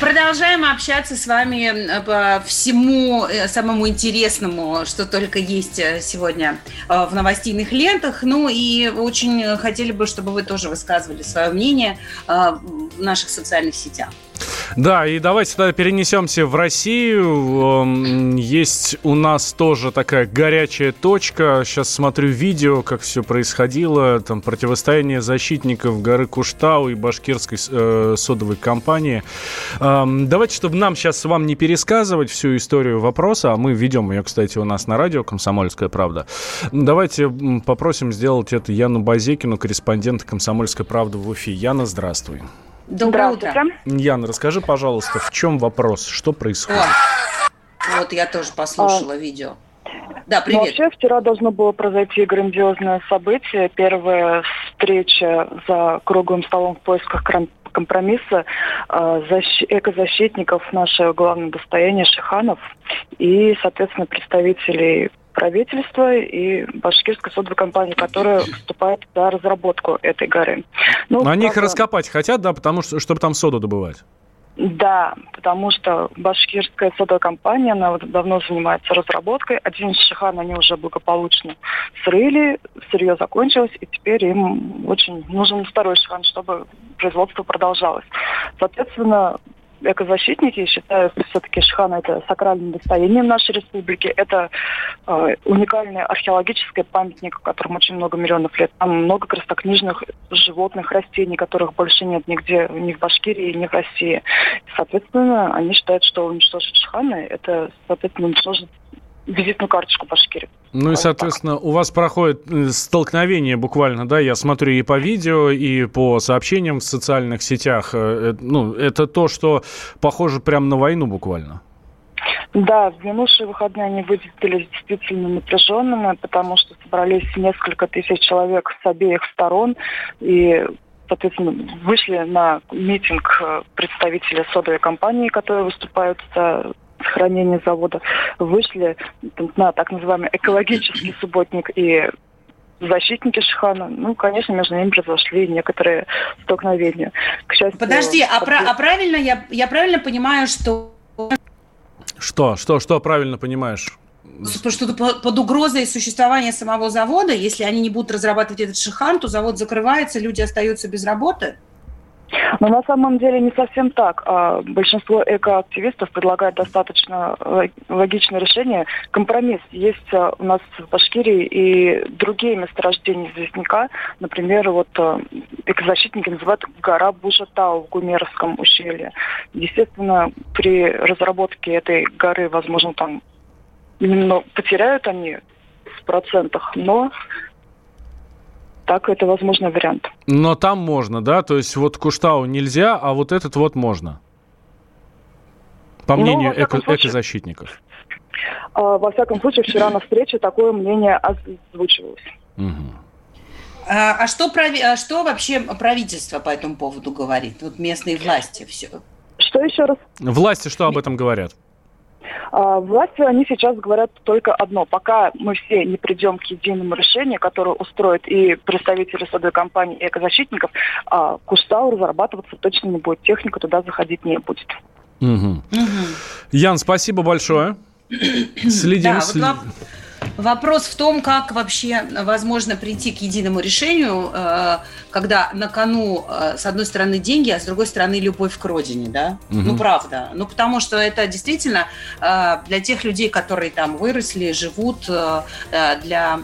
Продолжаем общаться с вами э, по всему э, самому интересному, что только есть э, сегодня в новостейных лентах. Ну и очень хотели бы, чтобы вы тоже высказывали свое мнение в наших социальных сетях. Да, и давайте тогда перенесемся в Россию. Эм, есть у нас тоже такая горячая точка. Сейчас смотрю видео, как все происходило. Там противостояние защитников горы Куштау и башкирской э, содовой компании. Эм, давайте, чтобы нам сейчас с вами не пересказывать всю историю вопроса, а мы ведем ее, кстати, у нас на радио «Комсомольская правда». Давайте попросим сделать это Яну Базекину, корреспондента «Комсомольской правды» в Уфе. Яна, здравствуй. Доброе утро. Яна, расскажи, пожалуйста, в чем вопрос, что происходит? О, вот я тоже послушала а, видео. Да, привет. Ну, вообще, вчера должно было произойти грандиозное событие. Первая встреча за круглым столом в поисках компромисса э, защ... экозащитников, наше главное достояние Шиханов и, соответственно, представителей правительства и башкирской компании, которая вступает за разработку этой горы. Ну, Но они их раскопать хотят, да, потому что, чтобы там соду добывать? Да, потому что башкирская содовая компания, она вот давно занимается разработкой. Один шихан они уже благополучно срыли, сырье закончилось, и теперь им очень нужен второй шихан, чтобы производство продолжалось. Соответственно, экозащитники считают все-таки Шихан это сакральным достоянием нашей республики. Это э, уникальный археологический памятник, в котором очень много миллионов лет. Там много красокнижных животных, растений, которых больше нет нигде, ни в Башкирии, ни в России. И, соответственно, они считают, что уничтожить Шиханы – это, соответственно, уничтожить визитную карточку Башкирии. Ну и, соответственно, у вас проходит э, столкновение буквально, да, я смотрю и по видео, и по сообщениям в социальных сетях. Э, э, ну, это то, что похоже прямо на войну буквально. Да, в минувшие выходные они выглядели действительно напряженными, потому что собрались несколько тысяч человек с обеих сторон, и соответственно, вышли на митинг представители содовой компании, которые выступают за сохранения завода, вышли на так называемый экологический субботник и защитники Шихана. Ну, конечно, между ними произошли некоторые столкновения. К счастью, Подожди, а, про, а правильно я, я правильно понимаю, что... Что? Что? Что правильно понимаешь? что под угрозой существования самого завода, если они не будут разрабатывать этот шихан, то завод закрывается, люди остаются без работы? Но на самом деле не совсем так. А, большинство экоактивистов предлагает достаточно логичное решение. Компромисс. Есть а, у нас в Башкирии и другие месторождения известняка. Например, вот а, экозащитники называют гора Бужатау в Гумерском ущелье. Естественно, при разработке этой горы, возможно, там потеряют они в процентах, но так это возможный вариант. Но там можно, да? То есть вот Куштау нельзя, а вот этот вот можно? По ну, мнению ну, эко- случае, экозащитников. А, во всяком случае, вчера на встрече такое мнение озвучивалось. Угу. А, а, что, прави... а что вообще правительство по этому поводу говорит? Вот местные власти все. Что еще раз? Власти что об этом говорят? А, власти, они сейчас говорят только одно. Пока мы все не придем к единому решению, которое устроит и представители садовой компании, и экозащитников, а Куштау разрабатываться точно не будет. Техника туда заходить не будет. Угу. Угу. Ян, спасибо большое. Следим. Да, вот Вопрос в том, как вообще возможно прийти к единому решению, э, когда на кону, э, с одной стороны, деньги, а с другой стороны, любовь к родине, да? Угу. Ну, правда. Ну, потому что это действительно э, для тех людей, которые там выросли, живут, для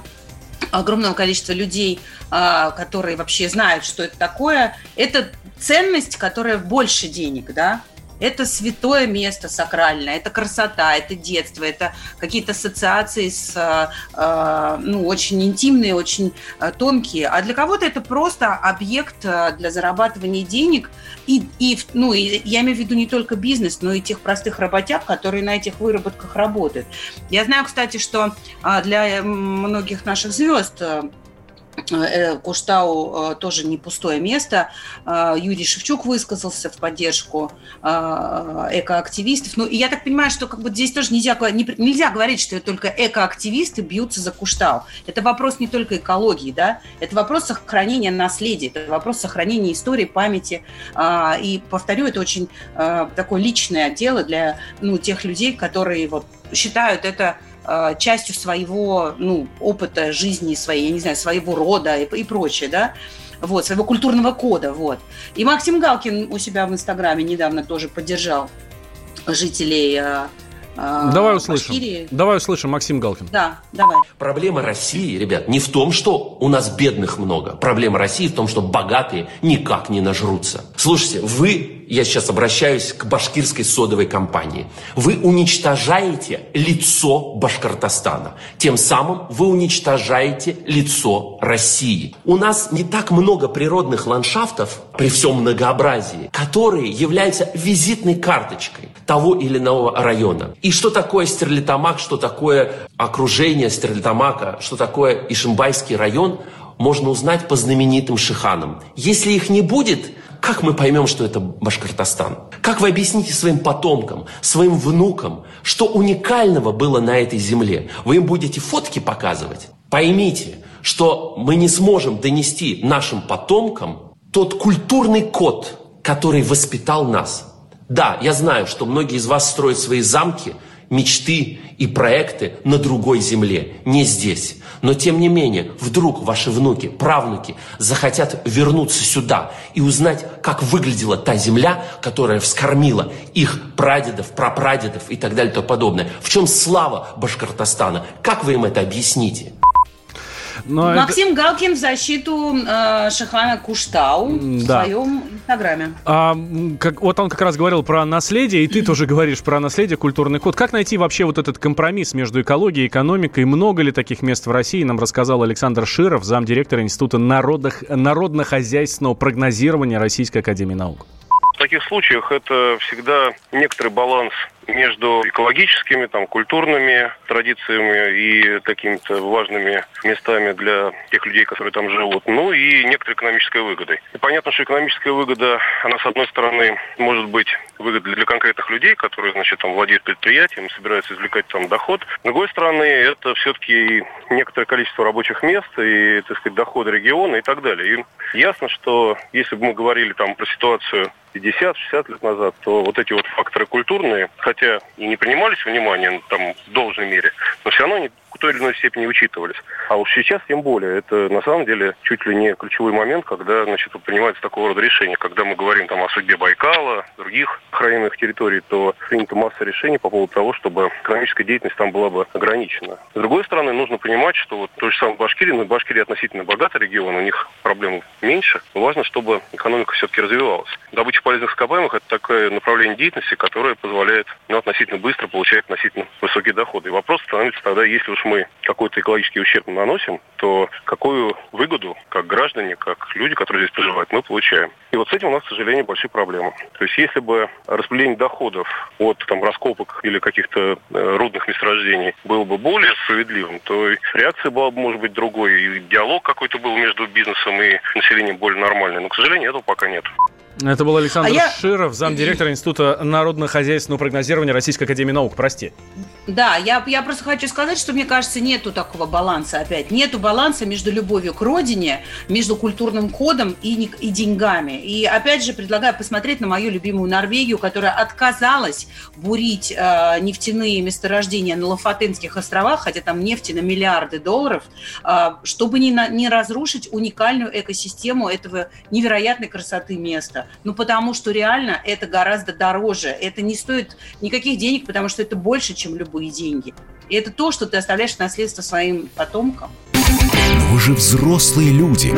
огромного количества людей, которые вообще знают, что это такое, это ценность, которая больше денег, да? Это святое место сакральное, это красота, это детство, это какие-то ассоциации с, э, э ну, очень интимные, очень э, тонкие. А для кого-то это просто объект для зарабатывания денег. И, и, ну, и я имею в виду не только бизнес, но и тех простых работяг, которые на этих выработках работают. Я знаю, кстати, что для многих наших звезд Куштау э, тоже не пустое место. Э, Юрий Шевчук высказался в поддержку экоактивистов. Ну, и я так понимаю, что как бы здесь тоже нельзя, нельзя говорить, что только экоактивисты бьются за Куштау. Это вопрос не только экологии, да, это вопрос сохранения наследия, это вопрос сохранения истории, памяти. И, повторю, это очень такое личное дело для ну, тех людей, которые вот считают это Э, частью своего ну, опыта жизни своей, я не знаю, своего рода и, и прочее, да, вот, своего культурного кода, вот. И Максим Галкин у себя в Инстаграме недавно тоже поддержал жителей э, э Давай услышим. Башкирии. Давай услышим, Максим Галкин. Да, давай. Проблема России, ребят, не в том, что у нас бедных много. Проблема России в том, что богатые никак не нажрутся. Слушайте, вы я сейчас обращаюсь к башкирской содовой компании. Вы уничтожаете лицо Башкортостана. Тем самым вы уничтожаете лицо России. У нас не так много природных ландшафтов при всем многообразии, которые являются визитной карточкой того или иного района. И что такое Стерлитамак, что такое окружение Стерлитамака, что такое Ишимбайский район, можно узнать по знаменитым шиханам. Если их не будет – как мы поймем, что это Башкортостан? Как вы объясните своим потомкам, своим внукам, что уникального было на этой земле? Вы им будете фотки показывать? Поймите, что мы не сможем донести нашим потомкам тот культурный код, который воспитал нас. Да, я знаю, что многие из вас строят свои замки – мечты и проекты на другой земле, не здесь. Но тем не менее, вдруг ваши внуки, правнуки захотят вернуться сюда и узнать, как выглядела та земля, которая вскормила их прадедов, прапрадедов и так далее и тому подобное. В чем слава Башкортостана? Как вы им это объясните? Но Максим это... Галкин в защиту э, Шахана Куштау да. в своем инстаграме. А, как, вот он как раз говорил про наследие, и ты тоже говоришь про наследие, культурный код. Как найти вообще вот этот компромисс между экологией и экономикой? Много ли таких мест в России? Нам рассказал Александр Широв, замдиректора Института народных, народно-хозяйственного прогнозирования Российской Академии Наук. В таких случаях это всегда некоторый баланс между экологическими, там, культурными традициями и какими-то важными местами для тех людей, которые там живут, ну и некоторой экономической выгодой. И понятно, что экономическая выгода, она, с одной стороны, может быть выгодой для конкретных людей, которые, значит, там, владеют предприятием, собираются извлекать там доход. С другой стороны, это все-таки некоторое количество рабочих мест и, так сказать, доходы региона и так далее. И ясно, что если бы мы говорили там про ситуацию 50-60 лет назад, то вот эти вот факторы культурные, хотя и не принимались в внимание там, в должной мере, но все равно они в той или иной степени учитывались. А уж сейчас тем более. Это на самом деле чуть ли не ключевой момент, когда значит, принимается такого рода решения. Когда мы говорим там, о судьбе Байкала, других охраняемых территорий, то принята масса решений по поводу того, чтобы экономическая деятельность там была бы ограничена. С другой стороны, нужно понимать, что вот то же самое в Башкирии, но Башкирия относительно богатый регион, у них проблем меньше. Важно, чтобы экономика все-таки развивалась. Добыча полезных ископаемых – это такое направление деятельности, которое позволяет ну, относительно быстро получать относительно высокие доходы. И вопрос становится тогда, если уж мы какой-то экологический ущерб наносим, то какую выгоду, как граждане, как люди, которые здесь проживают, мы получаем. И вот с этим у нас, к сожалению, большие проблемы. То есть если бы распределение доходов от там, раскопок или каких-то э, рудных месторождений было бы более справедливым, то реакция была бы, может быть, другой, и диалог какой-то был между бизнесом и населением более нормальный. Но, к сожалению, этого пока нет. Это был Александр а я... Широв, замдиректора Института народно-хозяйственного прогнозирования Российской Академии Наук. Прости. Да, я, я просто хочу сказать, что мне кажется, нету такого баланса опять. Нету баланса между любовью к родине, между культурным кодом и, и деньгами. И опять же предлагаю посмотреть на мою любимую Норвегию, которая отказалась бурить э, нефтяные месторождения на Лафатенских островах, хотя там нефти на миллиарды долларов, э, чтобы не, на, не разрушить уникальную экосистему этого невероятной красоты места. Ну, потому что реально это гораздо дороже. Это не стоит никаких денег, потому что это больше, чем любые деньги. И это то, что ты оставляешь наследство своим потомкам. Но вы же взрослые люди.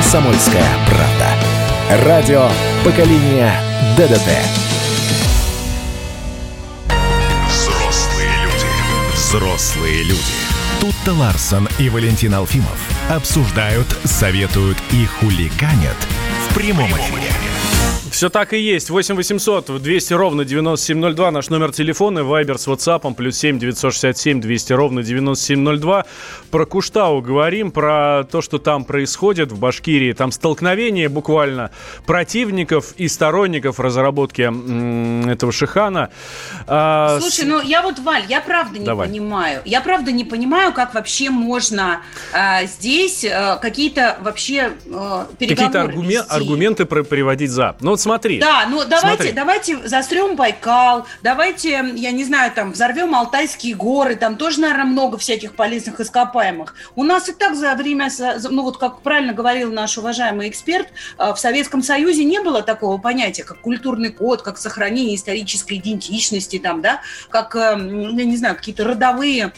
«Комсомольская правда». Радио поколения ДДТ. Взрослые люди. Взрослые люди. Тут-то Ларсон и Валентин Алфимов обсуждают, советуют и хулиганят в прямом эфире. Все так и есть. 8 800 200 ровно 9702. Наш номер телефона. Вайбер с WhatsApp. Плюс 7 967 200 ровно 9702. Про Куштау говорим. Про то, что там происходит в Башкирии. Там столкновение буквально противников и сторонников разработки этого шихана. А, Слушай, с... ну я вот, Валь, я правда не Давай. понимаю. Я правда не понимаю, как вообще можно а, здесь а, какие-то вообще а, переговоры Какие-то аргумен... аргументы приводить за. Ну, вот смотри. Да, ну давайте, смотри. давайте застрем Байкал, давайте, я не знаю, там взорвем Алтайские горы, там тоже, наверное, много всяких полезных ископаемых. У нас и так за время, ну вот как правильно говорил наш уважаемый эксперт, э, в Советском Союзе не было такого понятия, как культурный код, как сохранение исторической идентичности, там, да, как, э, я не знаю, какие-то родовые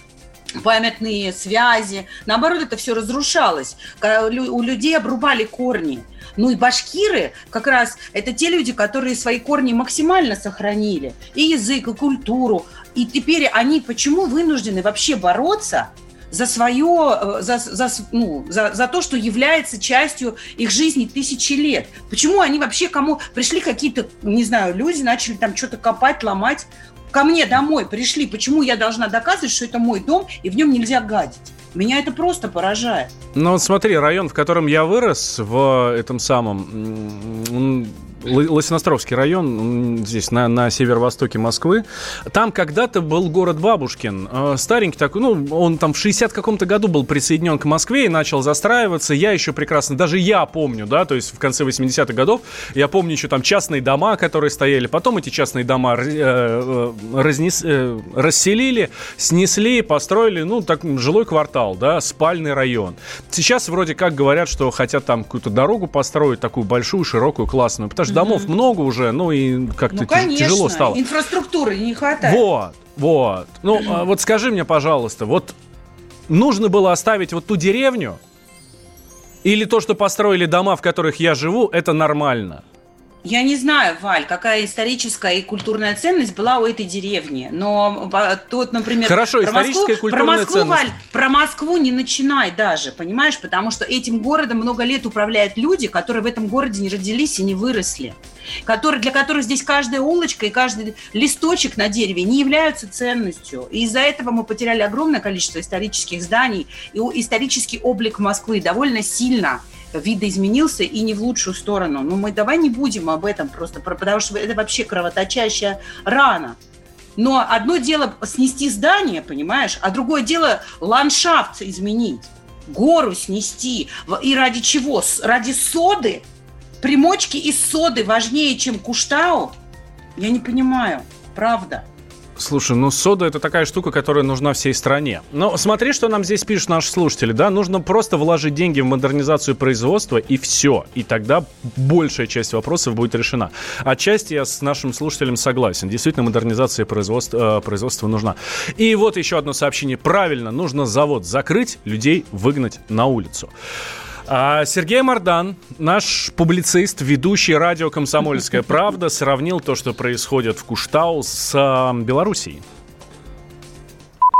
памятные связи. Наоборот, это все разрушалось. У людей обрубали корни. Ну и башкиры как раз это те люди, которые свои корни максимально сохранили. И язык, и культуру. И теперь они почему вынуждены вообще бороться за свое, э, за, за, ну, за, за то, что является частью их жизни тысячи лет. Почему они вообще кому... Пришли какие-то, не знаю, люди, начали там что-то копать, ломать. Ко мне домой пришли. Почему я должна доказывать, что это мой дом, и в нем нельзя гадить? Меня это просто поражает. Ну вот смотри, район, в котором я вырос, в этом самом, Лосиностровский район, здесь на, на северо-востоке Москвы. Там когда-то был город Бабушкин. Э, старенький такой, ну, он там в 60 каком-то году был присоединен к Москве и начал застраиваться. Я еще прекрасно, даже я помню, да, то есть в конце 80-х годов, я помню еще там частные дома, которые стояли. Потом эти частные дома э, э, разнес, расселили, снесли, построили, ну, так, жилой квартал, да, спальный район. Сейчас вроде как говорят, что хотят там какую-то дорогу построить, такую большую, широкую, классную, потому что домов много уже, ну и как-то ну, тяжело стало. инфраструктуры не хватает. Вот, вот. Ну, а вот скажи мне, пожалуйста, вот нужно было оставить вот ту деревню, или то, что построили дома, в которых я живу, это нормально? Я не знаю, Валь, какая историческая и культурная ценность была у этой деревни. Но тут, например... Хорошо, про историческая Москву, про Москву, ценность. Валь, про Москву не начинай даже, понимаешь? Потому что этим городом много лет управляют люди, которые в этом городе не родились и не выросли. Которые, для которых здесь каждая улочка и каждый листочек на дереве не являются ценностью. И из-за этого мы потеряли огромное количество исторических зданий. И исторический облик Москвы довольно сильно видоизменился и не в лучшую сторону. Ну, мы давай не будем об этом просто, потому что это вообще кровоточащая рана. Но одно дело снести здание, понимаешь, а другое дело ландшафт изменить, гору снести. И ради чего? Ради соды? Примочки из соды важнее, чем куштау? Я не понимаю, правда. Слушай, ну сода это такая штука, которая нужна всей стране. Но смотри, что нам здесь пишут наши слушатели, да? Нужно просто вложить деньги в модернизацию производства и все. И тогда большая часть вопросов будет решена. Отчасти я с нашим слушателем согласен. Действительно, модернизация производства, э, производства нужна. И вот еще одно сообщение. Правильно, нужно завод закрыть, людей выгнать на улицу. А Сергей Мардан, наш публицист, ведущий радио «Комсомольская правда», сравнил то, что происходит в Куштау с э, Белоруссией.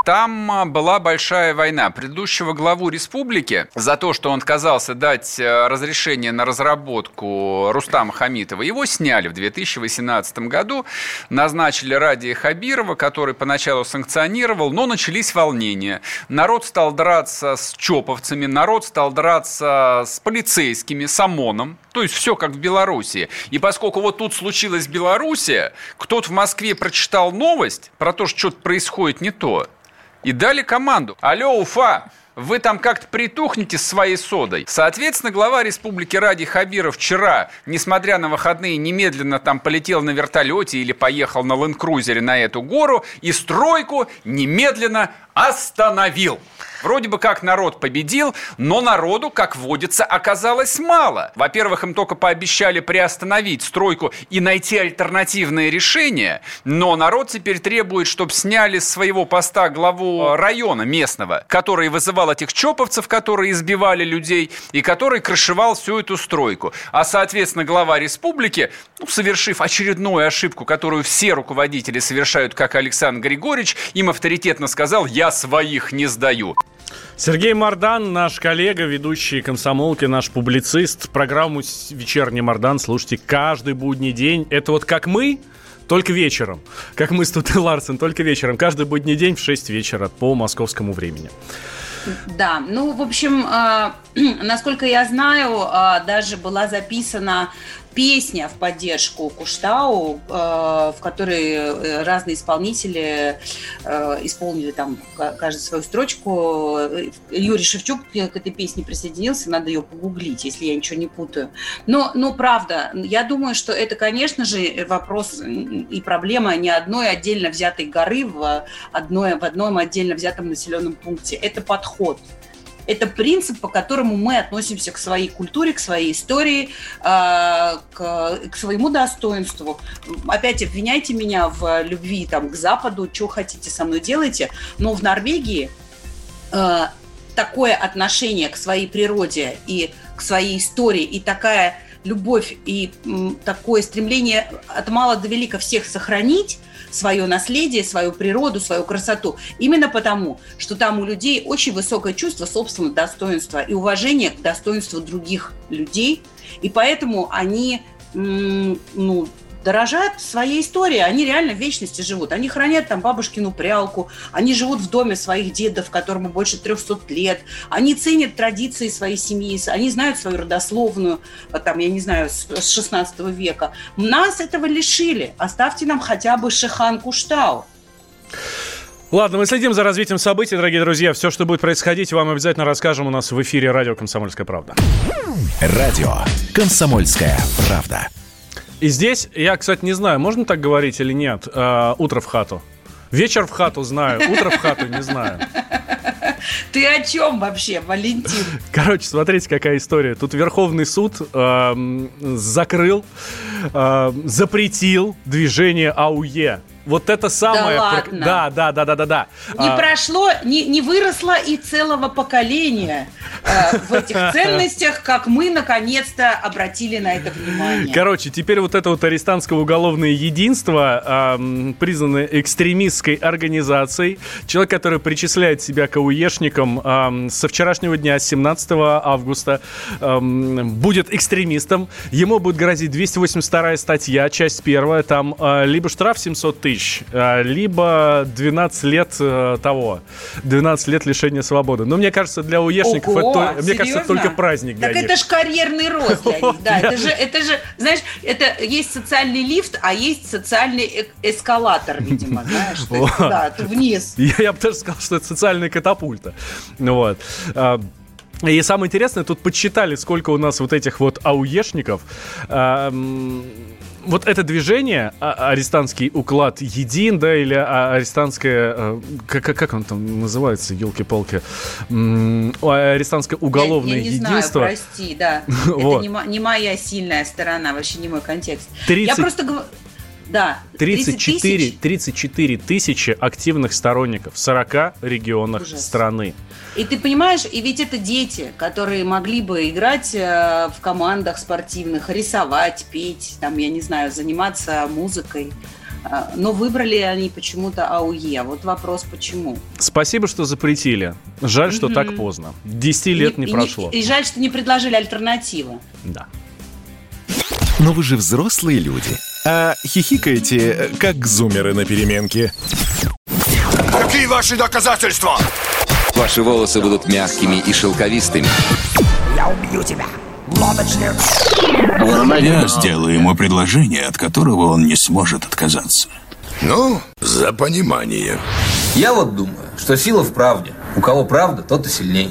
Там а, была большая война. Предыдущего главу республики за то, что он отказался дать э, разрешение на разработку Рустама Хамитова, его сняли в 2018 году, назначили Ради Хабирова, который поначалу санкционировал, но начались волнения. Народ стал драться с чоповцами, народ стал драться с полицейскими, с ОМОНом, то есть все как в Беларуси. И поскольку вот тут случилась Белоруссия, кто-то в Москве прочитал новость про то, что что-то происходит не то, и дали команду. Алло, Уфа, вы там как-то притухнете с своей содой. Соответственно, глава республики Ради Хабиров вчера, несмотря на выходные, немедленно там полетел на вертолете или поехал на ленд-крузере на эту гору и стройку немедленно остановил. Вроде бы как народ победил, но народу, как водится, оказалось мало. Во-первых, им только пообещали приостановить стройку и найти альтернативные решения, но народ теперь требует, чтобы сняли с своего поста главу района местного, который вызывал этих чоповцев, которые избивали людей, и который крышевал всю эту стройку. А, соответственно, глава республики, ну, совершив очередную ошибку, которую все руководители совершают, как Александр Григорьевич, им авторитетно сказал «я своих не сдаю». Сергей Мардан, наш коллега, ведущий комсомолки, наш публицист. Программу «Вечерний Мардан» слушайте каждый будний день. Это вот как мы, только вечером. Как мы с Тутой Ларсен, только вечером. Каждый будний день в 6 вечера по московскому времени. Да, ну, в общем, э, насколько я знаю, э, даже была записана песня в поддержку Куштау, э, в которой э, разные исполнители э, исполнили там каждый свою строчку. Юрий Шевчук к этой песне присоединился, надо ее погуглить, если я ничего не путаю. Но, но правда, я думаю, что это, конечно же, вопрос и проблема не одной отдельно взятой горы в, одной, в одном отдельно взятом населенном пункте. Это подход. Это принцип, по которому мы относимся к своей культуре, к своей истории, а, к, к своему достоинству. Опять обвиняйте меня в любви там, к Западу, что хотите со мной делайте, но в Норвегии а, такое отношение к своей природе и к своей истории, и такая любовь, и такое стремление от мала до велика всех сохранить – свое наследие, свою природу, свою красоту. Именно потому, что там у людей очень высокое чувство собственного достоинства и уважение к достоинству других людей. И поэтому они ну, дорожат своей историей. Они реально в вечности живут. Они хранят там бабушкину прялку, они живут в доме своих дедов, которому больше 300 лет. Они ценят традиции своей семьи, они знают свою родословную, там, я не знаю, с 16 века. Нас этого лишили. Оставьте нам хотя бы Шихан Куштау. Ладно, мы следим за развитием событий, дорогие друзья. Все, что будет происходить, вам обязательно расскажем у нас в эфире радио «Комсомольская правда». Радио «Комсомольская правда». И здесь, я, кстати, не знаю, можно так говорить или нет, э, утро в хату. Вечер в хату знаю, утро в хату не знаю. Ты о чем вообще, Валентин? Короче, смотрите, какая история. Тут Верховный суд э, закрыл, э, запретил движение АУЕ вот это самое... Да, ладно. да, да, да, да, да, да. Не а... прошло, не, не выросло и целого поколения в этих ценностях, как мы наконец-то обратили на это внимание. Короче, теперь вот это вот арестантское уголовное единство э, признано экстремистской организацией. Человек, который причисляет себя к ауешникам э, со вчерашнего дня, 17 августа, э, будет экстремистом. Ему будет грозить 282 статья, часть первая, там э, либо штраф 700 тысяч, а, либо 12 лет э, того, 12 лет лишения свободы. Но мне кажется, для уешников Ого, это, мне кажется, только праздник для так них. это же карьерный рост для них, да. Это же, это же, знаешь, это есть социальный лифт, а есть социальный эскалатор, видимо, знаешь, да, вниз. Я, я бы даже сказал, что это социальная катапульта. Ну вот. А, и самое интересное, тут подсчитали, сколько у нас вот этих вот ауешников вот это движение, а, арестантский уклад един, да, или а, арестантское, э, как, как он там называется, елки-палки, арестантское уголовное я, я не единство. Знаю, прости, да. вот. Это не, не моя сильная сторона, вообще не мой контекст. 30... Я просто говорю... Да. 34, 34 тысячи активных сторонников в 40 регионах Ужас. страны. И ты понимаешь, и ведь это дети, которые могли бы играть э, в командах спортивных, рисовать, петь, там, я не знаю, заниматься музыкой. Э, но выбрали они почему-то АУЕ. Вот вопрос, почему. Спасибо, что запретили. Жаль, что так поздно. Десяти лет не, не прошло. И, и жаль, что не предложили альтернативу. Да. Но вы же взрослые люди. А хихикаете, как зумеры на переменке. Какие ваши доказательства? Ваши волосы будут мягкими и шелковистыми. Я убью тебя, лодочник. Я сделаю ему предложение, от которого он не сможет отказаться. Ну, за понимание. Я вот думаю, что сила в правде. У кого правда, тот и сильнее.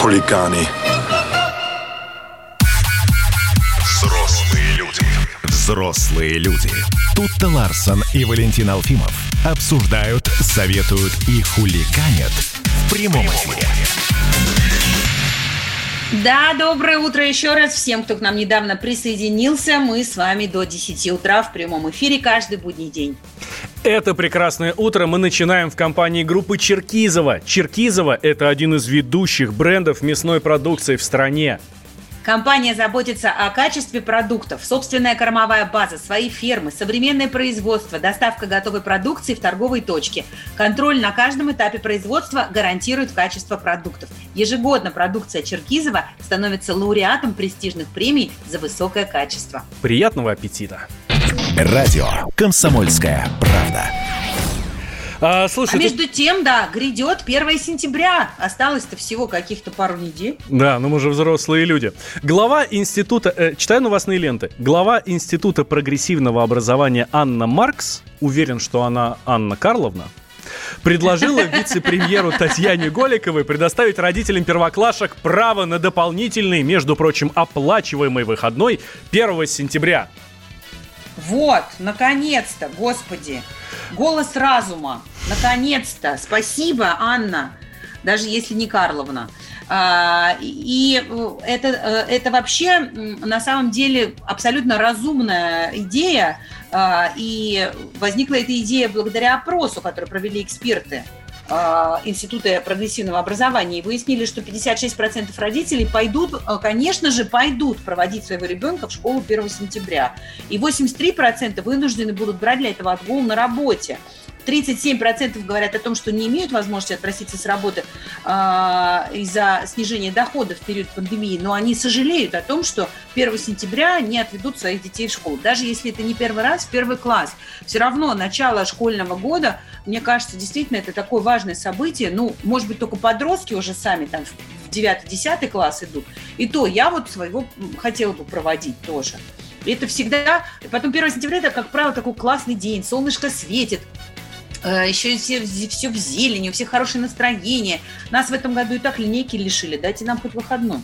Хулиганы. Взрослые люди. Взрослые люди. Тут-то Ларсон и Валентин Алфимов обсуждают, советуют и хулиганят в прямом эфире. Да, доброе утро еще раз всем, кто к нам недавно присоединился. Мы с вами до 10 утра в прямом эфире каждый будний день. Это прекрасное утро мы начинаем в компании группы Черкизова. Черкизова – это один из ведущих брендов мясной продукции в стране. Компания заботится о качестве продуктов, собственная кормовая база, свои фермы, современное производство, доставка готовой продукции в торговые точки. Контроль на каждом этапе производства гарантирует качество продуктов. Ежегодно продукция Черкизова становится лауреатом престижных премий за высокое качество. Приятного аппетита! Радио «Комсомольская правда». А, слушай, а ты- между тем, да, грядет 1 сентября. Осталось-то всего каких-то пару недель. Да, ну мы же взрослые люди. Глава института, э, читаю новостные ленты. Глава института прогрессивного образования Анна Маркс, уверен, что она Анна Карловна, предложила вице-премьеру Татьяне Голиковой предоставить родителям первоклашек право на дополнительный, между прочим, оплачиваемый выходной 1 сентября. Вот, наконец-то, господи. Голос разума. Наконец-то. Спасибо, Анна. Даже если не Карловна. А, И э, это, э, это вообще на самом деле абсолютно разумная идея. А, И возникла эта идея благодаря опросу, который провели эксперты Института прогрессивного образования и выяснили, что 56% родителей пойдут, э, конечно же, пойдут проводить своего ребенка в школу 1 сентября. И 83% вынуждены будут брать для этого отгул на работе. 37% говорят о том, что не имеют возможности отпроситься с работы а, из-за снижения доходов в период пандемии, но они сожалеют о том, что 1 сентября не отведут своих детей в школу. Даже если это не первый раз, первый класс. Все равно начало школьного года, мне кажется, действительно это такое важное событие. Ну, может быть, только подростки уже сами там в 9-10 класс идут. И то я вот своего хотела бы проводить тоже. Это всегда... Потом 1 сентября это, как правило, такой классный день. Солнышко светит, Э, еще и все, все в зелени, у всех хорошее настроение. Нас в этом году и так линейки лишили. Дайте нам хоть выходной.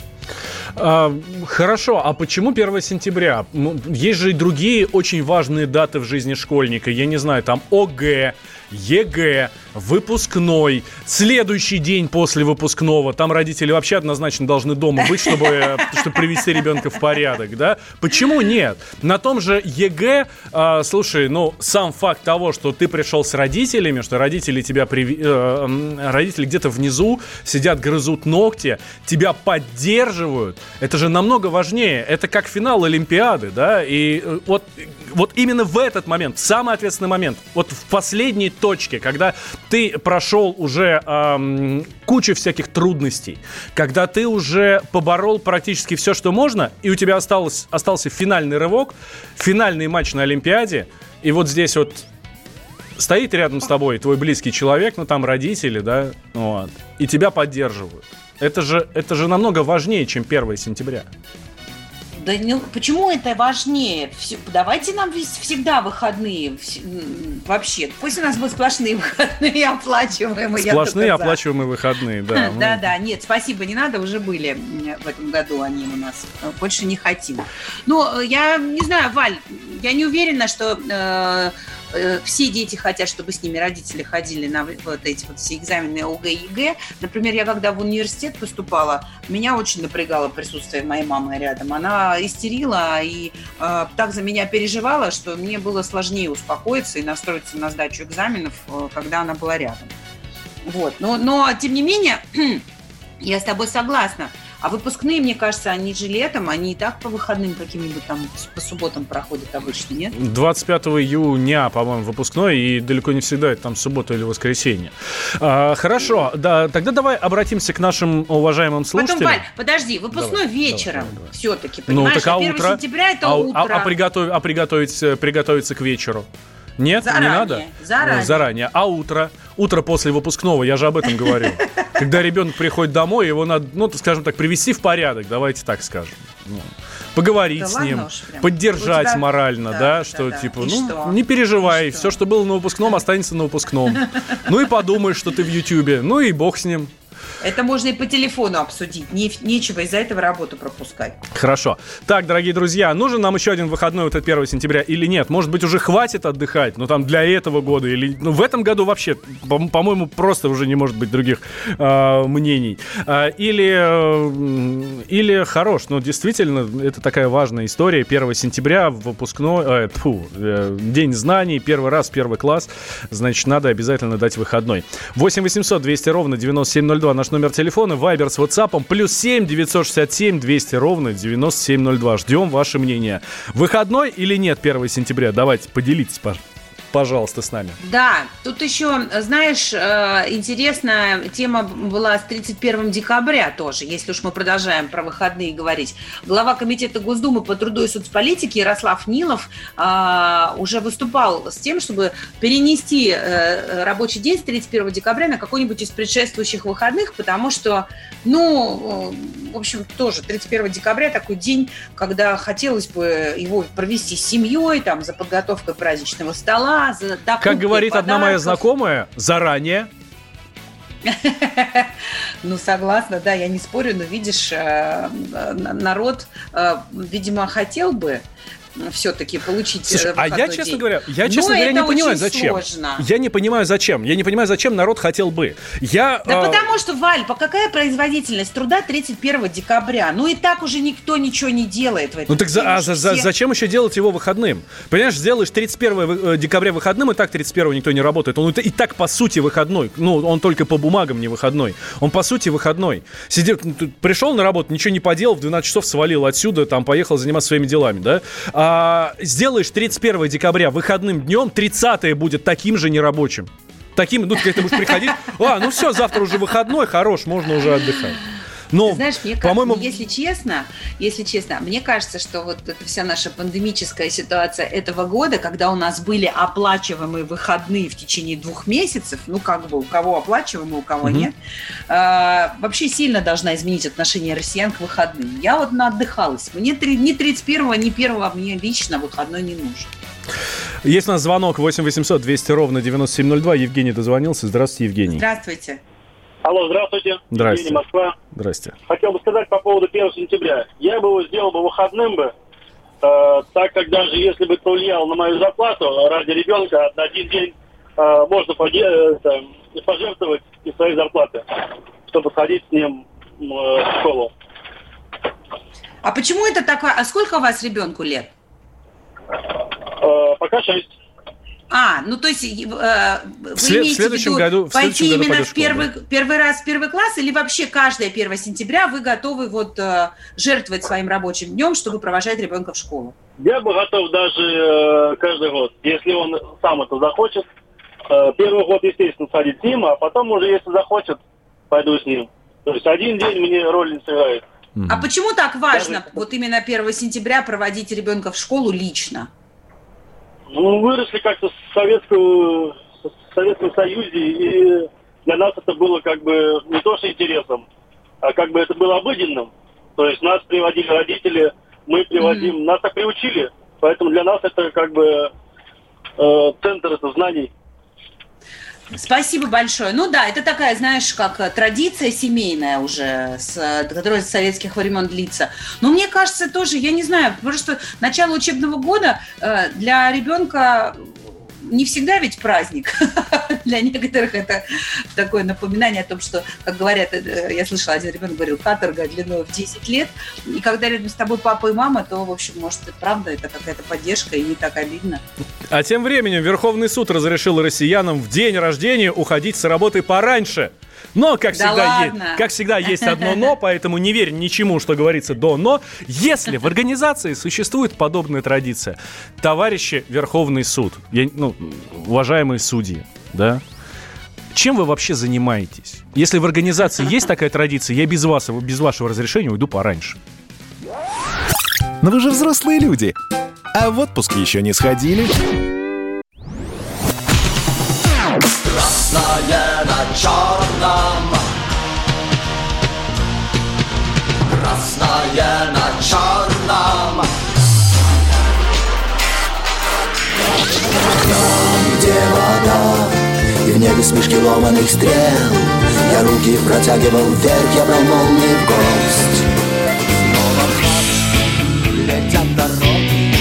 А, хорошо, а почему 1 сентября? Ну, Есть же и другие очень важные даты в жизни школьника. Я не знаю, там ОГЭ, ЕГЭ, выпускной, следующий день после выпускного. Там родители вообще однозначно должны дома быть, чтобы, э, чтобы привести ребенка в порядок, да? Почему нет? На том же ЕГЭ, а, слушай, ну, сам факт того, что ты пришел с родителями, что родители тебя приви- э, родители где-то внизу сидят, грызут ногти, тебя поддерживают, это же намного важнее. Это как финал Олимпиады, да? И э, вот, вот именно в этот момент, в самый ответственный момент, вот в последней точке, когда ты прошел уже ам, кучу всяких трудностей, когда ты уже поборол практически все, что можно, и у тебя осталось, остался финальный рывок, финальный матч на Олимпиаде, и вот здесь вот стоит рядом с тобой твой близкий человек, ну там родители, да, вот, и тебя поддерживают. Это же, это же намного важнее, чем 1 сентября. Да ну, почему это важнее? Всё- давайте нам весь- всегда выходные. Вообще, пусть у нас будут сплошные выходные оплачиваемые. Сплошные оплачиваемые выходные, да. Да, да, нет, спасибо, не надо, уже были м, в этом году они у нас. Э, Больше не хотим. Ну, э, я не знаю, Валь, я не уверена, что э, э, все дети хотят, чтобы с ними родители ходили на вот эти вот все экзамены ОГЭ и ЕГЭ. Например, я когда в университет поступала, меня очень напрягало присутствие моей мамы рядом. Она истерила и э, так за меня переживала, что мне было сложнее успокоиться и настроиться на сдачу экзаменов, э, когда она была рядом. Вот. Но, но тем не менее, я с тобой согласна. А выпускные, мне кажется, они же летом, они и так по выходным каким-нибудь там по субботам проходят обычно, нет? 25 июня, по-моему, выпускной, и далеко не всегда это там суббота или воскресенье. А, хорошо, да, тогда давай обратимся к нашим уважаемым слушателям. Потом, Валь, подожди, выпускной давай, вечером давай, давай. все-таки, понимаешь? Ну, так а, а 1 утро? сентября это а, утро. А, а, приготовить, а приготовить, э, приготовиться к вечеру? Нет, заранее, не надо? Заранее. Заранее. А утро? Утро после выпускного, я же об этом говорю. Когда ребенок приходит домой, его надо, ну, скажем так, привести в порядок, давайте так скажем. Ну, поговорить да с ним, поддержать тебя... морально, да, да, что да, типа, и ну, что? не переживай, все, что было на выпускном, останется на выпускном. Ну и подумай, что ты в Ютьюбе, ну и бог с ним. Это можно и по телефону обсудить. Не, нечего из-за этого работу пропускать. Хорошо. Так, дорогие друзья, нужен нам еще один выходной вот этот 1 сентября или нет? Может быть, уже хватит отдыхать, ну там для этого года или... Ну, в этом году вообще, по- по-моему, просто уже не может быть других э, мнений. Э, или, э, или хорош. Ну, действительно, это такая важная история. 1 сентября, выпускной... Э, тьфу, э, день знаний, первый раз, первый класс. Значит, надо обязательно дать выходной. 8 800 200 ровно 9702 наш номер телефона, Вайбер с WhatsApp, плюс 7 967 200 ровно 9702. Ждем ваше мнение. Выходной или нет 1 сентября? Давайте, поделитесь, пожалуйста пожалуйста, с нами. Да, тут еще, знаешь, э, интересная тема была с 31 декабря тоже, если уж мы продолжаем про выходные говорить. Глава Комитета Госдумы по труду и соцполитике Ярослав Нилов э, уже выступал с тем, чтобы перенести э, рабочий день с 31 декабря на какой-нибудь из предшествующих выходных, потому что, ну, в общем, тоже 31 декабря такой день, когда хотелось бы его провести с семьей, там, за подготовкой праздничного стола, за Как говорит подарков. одна моя знакомая, заранее. Ну, согласна, да, я не спорю, но видишь, э, народ, э, видимо, хотел бы все-таки получить э, Слушай, а я, честно день. говоря, я, честно Но говоря, не понимаю, зачем. Сложно. Я не понимаю, зачем. Я не понимаю, зачем народ хотел бы. Я, да э... потому что, Валь, по какая производительность труда 31 декабря? Ну и так уже никто ничего не делает в этом. Ну так за, а, за, все... зачем еще делать его выходным? Понимаешь, сделаешь 31 э, декабря выходным, и так 31 никто не работает. Он и так, по сути, выходной. Ну, он только по бумагам не выходной. Он, по сути, выходной. Сидел, пришел на работу, ничего не поделал, в 12 часов свалил отсюда, там, поехал заниматься своими делами, да? А а, сделаешь 31 декабря выходным днем, 30 будет таким же нерабочим. Таким, ну, ты будешь приходить, а, ну все, завтра уже выходной, хорош, можно уже отдыхать. Но, знаешь, мне по-моему... кажется, если честно, если честно, мне кажется, что вот эта вся наша пандемическая ситуация этого года, когда у нас были оплачиваемые выходные в течение двух месяцев, ну как бы у кого оплачиваемые, у кого нет, э, вообще сильно должна изменить отношение россиян к выходным. Я вот отдыхалась. Мне ни 31-го, ни 1 мне лично выходной не нужен. Есть у нас звонок 8 800 200 ровно 9702. Евгений дозвонился. Здравствуйте, Евгений. Здравствуйте. Алло, здравствуйте. Здравствуйте. Евгений, Москва. Здрасте. Хотел бы сказать по поводу 1 сентября. Я бы его сделал бы выходным бы, э, так как даже если бы это влияло на мою зарплату, ради ребенка на один день э, можно это, пожертвовать из своей зарплаты, чтобы ходить с ним э, в школу. А почему это такое? А сколько у вас ребенку лет? Э, пока шесть. А, ну то есть э, вы в, след, в следующем в виду году, в пойти следующем именно году в первый, школу, первый раз в первый класс или вообще каждое 1 сентября вы готовы вот э, жертвовать своим рабочим днем, чтобы провожать ребенка в школу? Я бы готов даже э, каждый год, если он сам это захочет. Э, первый год, естественно, садить с ним, а потом уже, если захочет, пойду с ним. То есть один день мне роль не сыграет. А почему так важно Даже... вот именно 1 сентября проводить ребенка в школу лично? Ну, выросли как-то в, советскую, в Советском Союзе, и для нас это было как бы не то что интересом, а как бы это было обыденным. То есть нас приводили родители, мы приводим, mm-hmm. нас так приучили, поэтому для нас это как бы э, центр это знаний. Спасибо большое. Ну да, это такая, знаешь, как э, традиция семейная уже, с, э, которая с советских времен длится. Но мне кажется тоже, я не знаю, просто начало учебного года э, для ребенка не всегда ведь праздник. Для некоторых это такое напоминание о том, что, как говорят, э, я слышала, один ребенок говорил, каторга длиной в 10 лет. И когда рядом с тобой папа и мама, то, в общем, может, и правда, это какая-то поддержка, и не так обидно. А тем временем Верховный суд разрешил россиянам в день рождения уходить с работы пораньше – Но, как, Да всегда, ладно. е- как всегда, есть одно но, поэтому не верь ничему, что говорится до но. Если в организации существует подобная традиция, товарищи Верховный суд, я- ну, уважаемые судьи, да, чем вы вообще занимаетесь? Если в организации есть такая традиция, я без вас, без вашего разрешения уйду пораньше. Но вы же взрослые люди. А в отпуск еще не сходили? Красное на черном Красное на черном Там, где вода в небе смешки ломаных стрел. Я руки протягивал вверх Я брал молнии в гость. Ночь летят дороги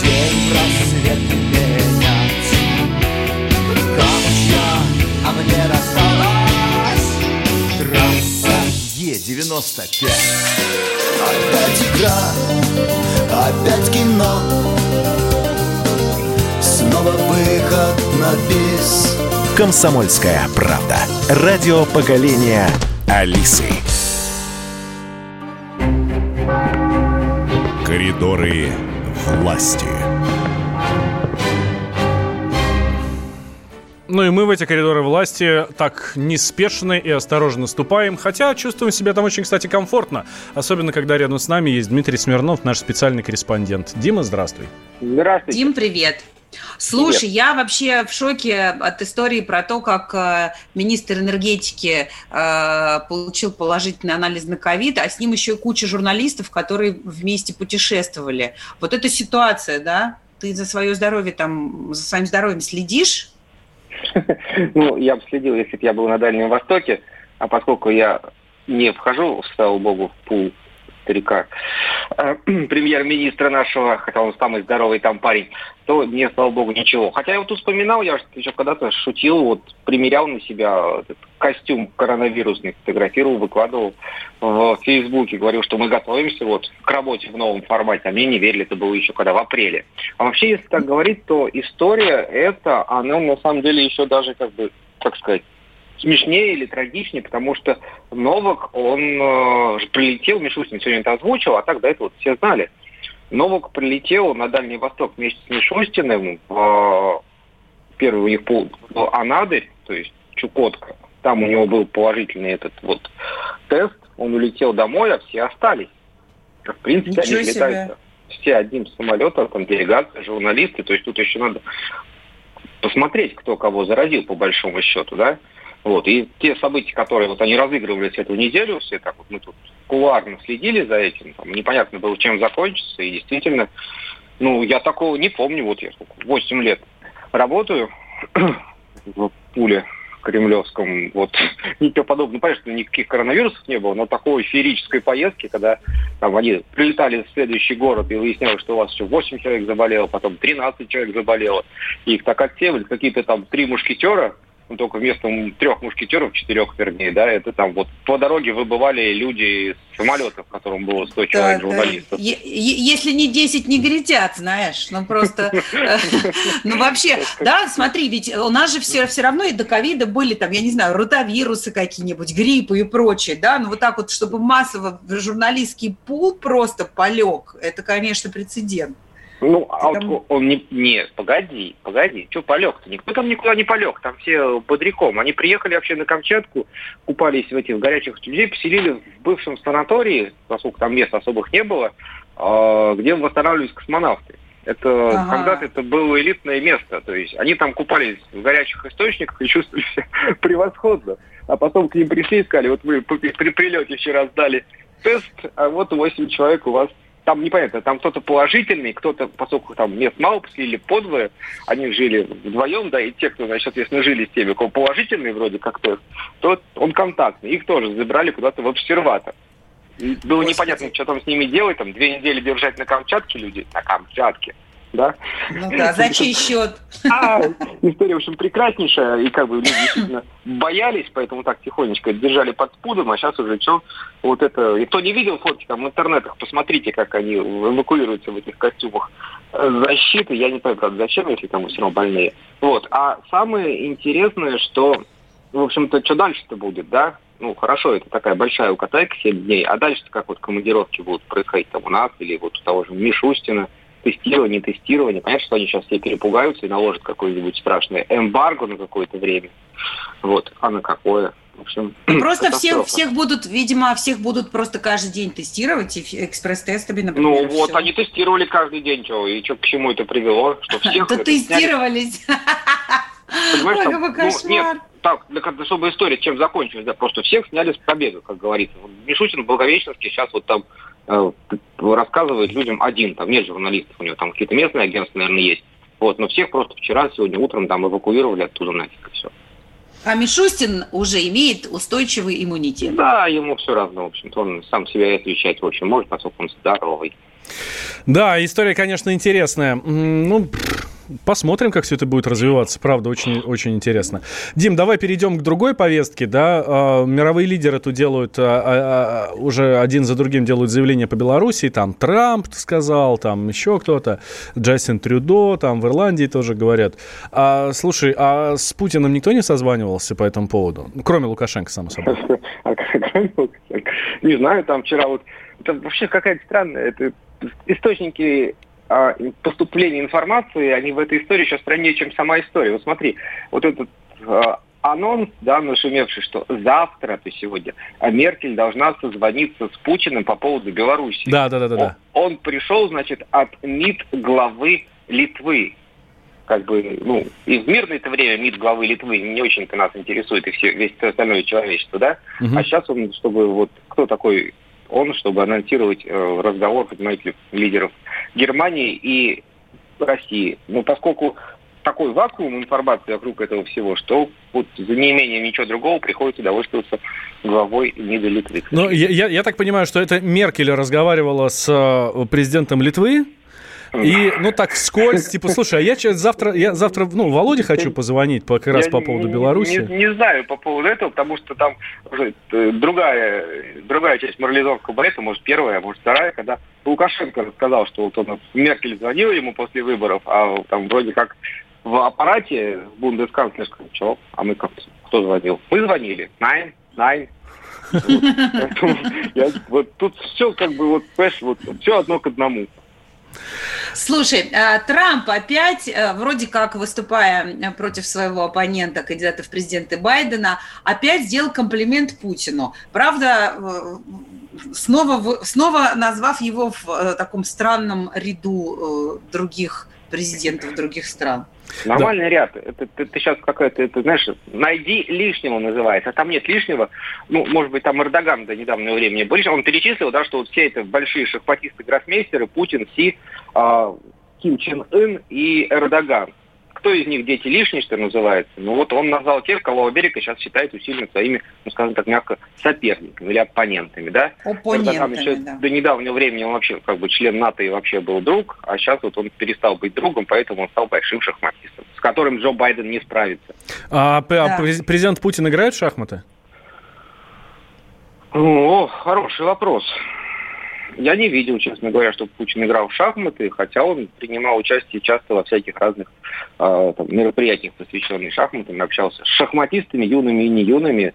День рассвет менять Камушья, а мне рассталась. Трасса Е-95 Опять игра, опять кино. Снова выход на бис Комсомольская правда. Радио поколения Алисы. Коридоры власти. Ну и мы в эти коридоры власти так неспешно и осторожно ступаем, хотя чувствуем себя там очень, кстати, комфортно. Особенно, когда рядом с нами есть Дмитрий Смирнов, наш специальный корреспондент. Дима, здравствуй. Здравствуйте. Дим, привет. Слушай, я вообще в шоке от истории про то, как э, министр энергетики э, получил положительный анализ на ковид, а с ним еще и куча журналистов, которые вместе путешествовали. Вот эта ситуация, да? Ты за свое здоровье там, за своим здоровьем следишь? Ну, я бы следил, если бы я был на Дальнем Востоке, а поскольку я не вхожу, слава богу, в пул старика э, премьер-министра нашего, хотя он самый здоровый там парень, то мне, слава богу, ничего. Хотя я вот вспоминал, я еще когда-то шутил, вот примерял на себя этот костюм коронавирусный, фотографировал, выкладывал в Фейсбуке, говорил, что мы готовимся вот к работе в новом формате, а мне не верили, это было еще когда в апреле. А вообще, если так говорить, то история эта, она на самом деле еще даже как бы, как сказать, смешнее или трагичнее, потому что Новак, он э, прилетел, Мишустин сегодня это озвучил, а так до этого все знали. Новак прилетел на Дальний Восток вместе с Мишустиным в э, первый у них пол в Анадырь, то есть Чукотка. Там у него был положительный этот вот тест, он улетел домой, а все остались. В принципе, Ничего они летают все одним самолетом, там делегация, журналисты, то есть тут еще надо посмотреть, кто кого заразил, по большому счету, да. Вот. И те события, которые вот они разыгрывались эту неделю, все так вот мы тут кулуарно следили за этим, там, непонятно было, чем закончится, и действительно, ну, я такого не помню, вот я сколько, 8 лет работаю в пуле кремлевском, вот, ничего подобного, понятно, что никаких коронавирусов не было, но такой феерической поездки, когда там они прилетали в следующий город и выяснялось, что у вас еще 8 человек заболело, потом 13 человек заболело, и их так отсеивали, какие-то там три мушкетера, ну, только вместо трех мушкетеров, четырех, вернее, да, это там вот по дороге выбывали люди из самолета, в котором было 100 человек журналистов. Е- Если не 10 негритят, знаешь, ну просто, э, ну вообще, да, смотри, ведь у нас же все, все равно и до ковида были там, я не знаю, ротавирусы какие-нибудь, гриппы и прочее, да, но вот так вот, чтобы массово журналистский пул просто полег, это, конечно, прецедент. Ну, а вот он не... Нет, погоди, погоди. Что полег-то? Никто там никуда не полег. Там все бодряком. Они приехали вообще на Камчатку, купались в этих горячих людей, поселили в бывшем санатории, поскольку там мест особых не было, а, где восстанавливались космонавты. Это Ага. когда-то это было элитное место. То есть они там купались в горячих источниках и чувствовали себя превосходно. А потом к ним пришли и сказали, вот вы при прилете вчера сдали тест, а вот 8 человек у вас там непонятно, там кто-то положительный, кто-то, поскольку там мест мало, поселили подвое, они жили вдвоем, да, и те, кто, значит, соответственно, жили с теми, кого положительный вроде как то он контактный. Их тоже забрали куда-то в обсерватор. И было непонятно, что там с ними делать, там две недели держать на Камчатке люди, на Камчатке, да? Ну да, за чей счет? А, история, в общем, прекраснейшая, и как бы люди действительно боялись, поэтому так тихонечко держали под спудом, а сейчас уже что, вот это... И кто не видел фотки там в интернетах, посмотрите, как они эвакуируются в этих костюмах защиты. Я не знаю, правда, зачем, если там все равно больные. Вот. А самое интересное, что в общем-то, что дальше-то будет, да? Ну, хорошо, это такая большая укатайка, 7 дней, а дальше как вот командировки будут происходить там у нас или вот у того же Мишустина, тестирование, тестирование. Понятно, что они сейчас все перепугаются и наложат какое-нибудь страшное эмбарго на какое-то время. Вот, а на какое? В общем, Просто всех, всех будут, видимо, всех будут просто каждый день тестировать и экспресс-тестами, например. Ну вот, они тестировали каждый день, что, и что, к чему это привело? Что всех Да тестировались. Понимаешь, Ой, там, ну, нет, так, чтобы история чем закончилась, да, просто всех сняли с победы, как говорится. Мишутин, Благовещенский сейчас вот там рассказывает людям один, там нет журналистов, у него там какие-то местные агентства, наверное, есть. Вот, но всех просто вчера, сегодня утром там эвакуировали оттуда нафиг, и все. А Мишустин уже имеет устойчивый иммунитет. Да, ему все равно, в общем-то, он сам себя отвечать очень может, поскольку он здоровый. Да, история, конечно, интересная. Ну, посмотрим, как все это будет развиваться. Правда, очень, очень интересно. Дим, давай перейдем к другой повестке. Да? А, мировые лидеры тут делают, а, а, уже один за другим делают заявления по Беларуси. Там Трамп сказал, там еще кто-то, Джастин Трюдо, там в Ирландии тоже говорят. А, слушай, а с Путиным никто не созванивался по этому поводу? Кроме Лукашенко, само собой. Не знаю, там вчера вот... Вообще какая-то странная... Это источники поступления информации, они в этой истории еще страннее, чем сама история. Вот смотри, вот этот а, анонс, да, нашумевший, что завтра, то есть сегодня, а Меркель должна созвониться с Путиным по поводу Беларуси. Да, да, да, да. да. Он, он пришел, значит, от МИД главы Литвы. Как бы, ну, и в мирное-то время МИД главы Литвы не очень-то нас интересует, и все, весь остальное человечество, да? Угу. А сейчас он, чтобы вот, кто такой он, чтобы анонсировать э, разговор, понимаете, лидеров Германии и России. Но поскольку такой вакуум информации вокруг этого всего, что вот за неимением ничего другого приходится довольствоваться главой МИДа Литвы. Ну, я, я, я так понимаю, что это Меркель разговаривала с э, президентом Литвы, и, ну, так вскользь, типа, слушай, а я завтра, я завтра, ну, Володе хочу позвонить по, как раз я по поводу Беларуси. Не, не знаю по поводу этого, потому что там уже э, другая, другая часть морализовского балета, может, первая, а может, вторая, когда Лукашенко рассказал, что вот он Меркель звонил ему после выборов, а там вроде как в аппарате бундесканцлерского, что? А мы как, кто звонил? Мы звонили. Найн, найн. Вот, тут все как бы вот, понимаешь, вот все одно к одному. Слушай, э, Трамп опять, э, вроде как выступая э, против своего оппонента, кандидата в президенты Байдена, опять сделал комплимент Путину. Правда, снова, снова назвав его в таком странном ряду других президентов других стран. Нормальный да. ряд. Это, ты, ты сейчас какая-то, это, знаешь, найди лишнего называется. А там нет лишнего. Ну, может быть, там Эрдоган до недавнего времени был. Он перечислил, да, что вот все это большие шахматисты-гроссмейстеры, Путин, Си, э, Ким Чен Ын и Эрдоган кто из них дети лишние, что называется. Ну вот он назвал тех, кого Америка сейчас считает усиленно своими, ну скажем так, мягко, соперниками или оппонентами, да? Оппонентами, еще да. До недавнего времени он вообще как бы член НАТО и вообще был друг, а сейчас вот он перестал быть другом, поэтому он стал большим шахматистом, с которым Джо Байден не справится. А, а да. президент Путин играет в шахматы? О, хороший вопрос. Я не видел, честно говоря, чтобы Путин играл в шахматы, хотя он принимал участие часто во всяких разных э, там, мероприятиях, посвященных шахматам, общался с шахматистами, юными и не юными,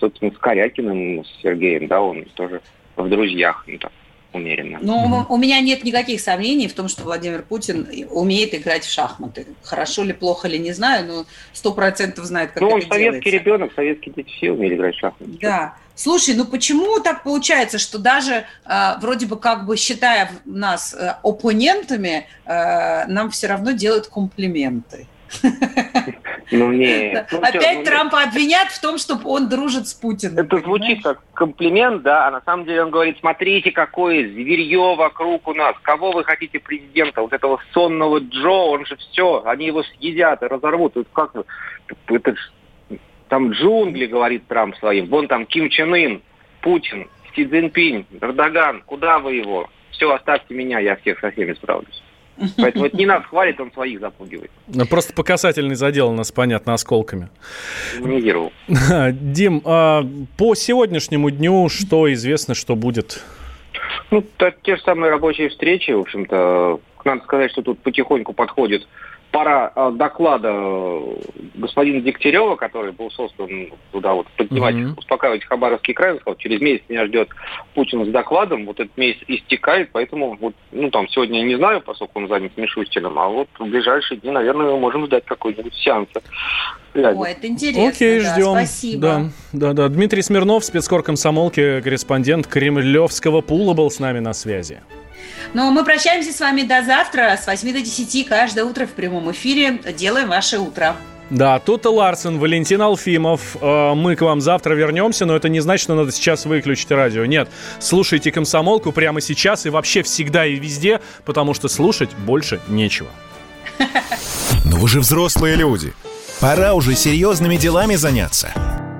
собственно, с Корякиным, с Сергеем, да, он тоже в друзьях, ну, так, умеренно. Ну, mm-hmm. у меня нет никаких сомнений в том, что Владимир Путин умеет играть в шахматы. Хорошо ли, плохо ли, не знаю, но сто процентов знает, как ну, это он советский делается. ребенок, советские дети все умели играть в шахматы. Да. Слушай, ну почему так получается, что даже э, вроде бы как бы считая нас э, оппонентами, э, нам все равно делают комплименты? Ну, нет. Ну, Опять ну, Трампа обвинят в том, что он дружит с Путиным. Это звучит как комплимент, да, а на самом деле он говорит, смотрите, какое зверье вокруг у нас, кого вы хотите президента, вот этого сонного Джо, он же все, они его съедят и разорвут. Это как вы, это там джунгли, говорит Трамп своим, вон там Ким Чен Ын, Путин, Си Цзиньпинь, Эрдоган, куда вы его? Все, оставьте меня, я всех со всеми справлюсь. Поэтому это не нас хвалит, он своих запугивает. Ну, просто по касательной задел у нас, понятно, осколками. Герой. Дим, а по сегодняшнему дню что известно, что будет? Ну, те же самые рабочие встречи, в общем-то. Надо сказать, что тут потихоньку подходит пора э, доклада э, господина Дегтярева, который был создан туда вот поднимать, mm-hmm. успокаивать Хабаровский край, он сказал, через месяц меня ждет Путин с докладом, вот этот месяц истекает, поэтому вот, ну там сегодня я не знаю, поскольку он занят Мишустиным, а вот в ближайшие дни, наверное, мы можем ждать какой-нибудь сеанс. Ой, это интересно. Окей, да, ждем. Спасибо. Да, да, да. Дмитрий Смирнов, спецкор комсомолки, корреспондент Кремлевского пула был с нами на связи. Но мы прощаемся с вами до завтра с 8 до 10 каждое утро в прямом эфире. Делаем ваше утро. Да, тут Ларсен, Валентин Алфимов. Э, Мы к вам завтра вернемся, но это не значит, что надо сейчас выключить радио. Нет, слушайте комсомолку прямо сейчас и вообще всегда и везде, потому что слушать больше нечего. Но вы же взрослые люди. Пора уже серьезными делами заняться.